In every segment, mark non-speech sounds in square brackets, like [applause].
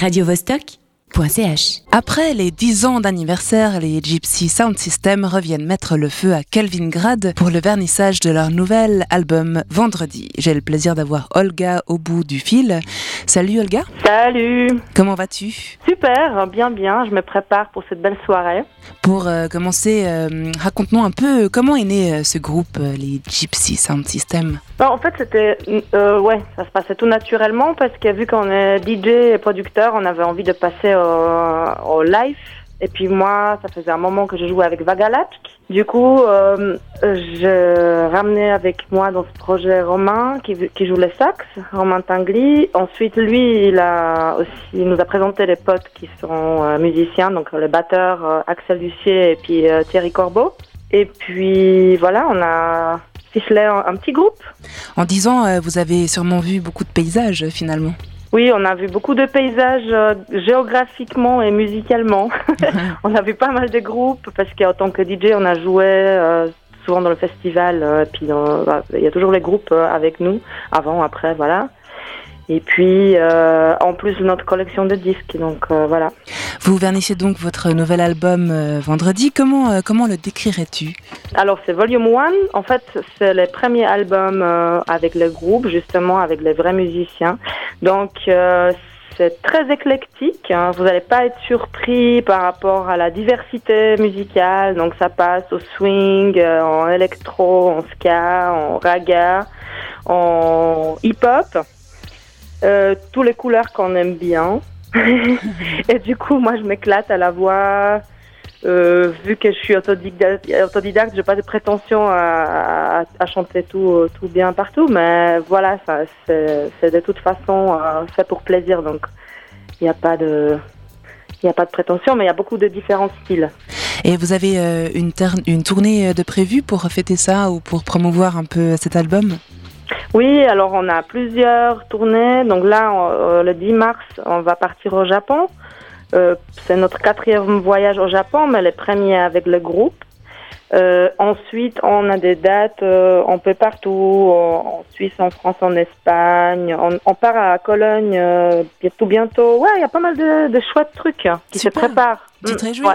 radiovostok.ch. Après les 10 ans d'anniversaire, les Gypsy Sound System reviennent mettre le feu à Kelvingrad pour le vernissage de leur nouvel album vendredi. J'ai le plaisir d'avoir Olga au bout du fil. Salut Olga, Salut comment vas-tu? Super, bien bien, je me prépare pour cette belle soirée. Pour euh, commencer, euh, raconte-nous un peu comment est né euh, ce groupe, euh, les Gypsy Sound System? Bon, en fait, c'était... euh, ouais, ça se passait tout naturellement parce que vu qu'on est DJ et producteur, on avait envie de passer au, au live. Et puis moi, ça faisait un moment que je jouais avec Vagalatch. Du coup, euh, je ramenais avec moi dans ce projet Romain qui, joue le sax, Romain Tingly. Ensuite, lui, il a aussi nous a présenté les potes qui sont euh, musiciens, donc le batteur euh, Axel Lucier et puis euh, Thierry Corbeau. Et puis voilà, on a ficelé un, un petit groupe. En 10 ans, euh, vous avez sûrement vu beaucoup de paysages euh, finalement. Oui, on a vu beaucoup de paysages euh, géographiquement et musicalement. [laughs] on a vu pas mal de groupes parce qu'en tant que DJ, on a joué euh, souvent dans le festival. euh, puis bah, il y a toujours les groupes avec nous, avant, après, voilà. Et puis, euh, en plus notre collection de disques, donc euh, voilà. Vous vernissez donc votre nouvel album euh, vendredi. Comment, euh, comment le décrirais-tu? Alors c'est Volume 1, en fait c'est les premiers albums euh, avec le groupe, justement avec les vrais musiciens. Donc euh, c'est très éclectique, hein. vous n'allez pas être surpris par rapport à la diversité musicale, donc ça passe au swing, euh, en électro, en ska, en raga, en hip-hop, euh, tous les couleurs qu'on aime bien. [laughs] Et du coup moi je m'éclate à la voix, euh, vu que je suis autodidacte, autodidacte j'ai pas de prétention à, chanter tout, bien partout, mais voilà, c'est de toute façon euh, fait pour plaisir, donc il n'y a pas de, il a pas de prétention, mais il y a beaucoup de différents styles. Et vous avez euh, une, une tournée de prévue pour fêter ça ou pour promouvoir un peu cet album? Oui, alors on a plusieurs tournées. Donc là, on- euh, le 10 mars, on va partir au Japon. Euh, c'est notre quatrième voyage au Japon, mais le premier avec le groupe. Euh, ensuite, on a des dates euh, un peu partout, en, en Suisse, en France, en Espagne. On, on part à Cologne euh, tout bientôt. Ouais, il y a pas mal de, de chouettes trucs hein, qui Super. se préparent. Tu te réjouis ouais.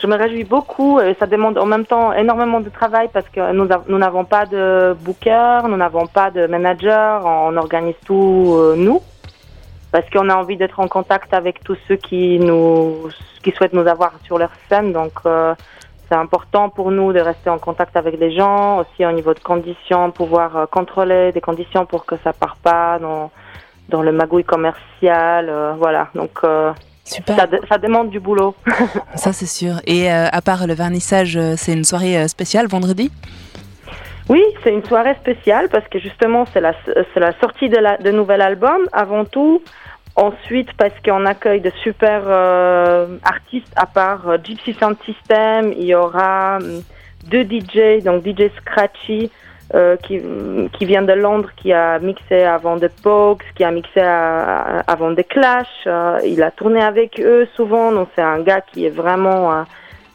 Je me réjouis beaucoup. ça demande en même temps énormément de travail parce que nous n'avons pas de booker, nous n'avons pas de manager. On organise tout euh, nous parce qu'on a envie d'être en contact avec tous ceux qui nous qui souhaitent nous avoir sur leur scène. Donc euh, c'est important pour nous de rester en contact avec les gens, aussi au niveau de conditions, pouvoir euh, contrôler des conditions pour que ça part pas dans dans le magouille commercial. euh, voilà. Donc euh, Super, ça, ça demande du boulot. [laughs] ça c'est sûr. Et euh, à part le vernissage, euh, c'est une soirée euh, spéciale vendredi? Oui, c'est une soirée spéciale parce que justement c'est la, la sortie de, la, de nouvel album avant tout. Ensuite parce qu'on accueille de super euh, artistes à part euh, Gypsy Sound System, il y aura hum, deux DJ, donc DJ Scratchy euh, qui, qui vient de Londres, qui a mixé avant The Pogues, qui a mixé avant The Clash. euh, il a tourné avec eux souvent, donc c'est un gars qui est vraiment euh,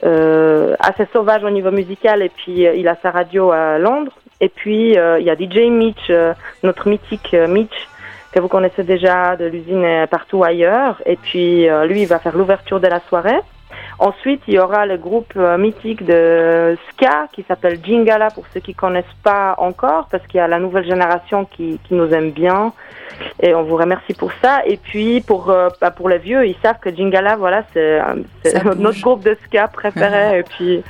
euh, assez sauvage au niveau musical et puis euh, il a sa radio à Londres. Et puis euh, il y a DJ Mitch, notre mythique Mitch, que vous connaissez déjà de l'usine partout ailleurs. Et puis lui, il va faire l'ouverture de la soirée. Ensuite, il y aura le groupe euh, mythique de ska qui s'appelle Jingala pour ceux qui connaissent pas encore, parce qu'il y a la nouvelle génération qui, qui nous aime bien. Et on vous remercie pour ça. Et puis pour euh, bah, pour les vieux, ils savent que Jingala, voilà, c'est euh, [laughs] notre groupe de ska préféré. [laughs] et puis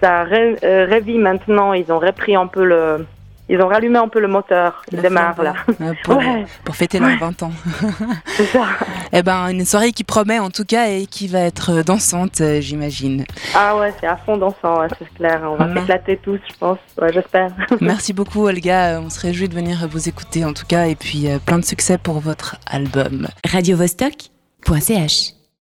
ça ré, euh, révit maintenant. Ils ont repris un peu le, ils ont rallumé un peu le moteur. Il La démarre flamme, là. euh, pour, [laughs] Ouais. pour fêter leurs 20 ans. [laughs] C'est ça. [laughs] Eh ben, une soirée qui promet en tout cas et qui va être euh, dansante, euh, j'imagine. Ah ouais, c'est à fond dansant, ouais, c'est clair. On va s'éclater tous, je pense. Ouais, j'espère. Merci beaucoup Olga, on se réjouit de venir vous écouter en tout cas et puis plein de succès pour votre album. radiovostok.ch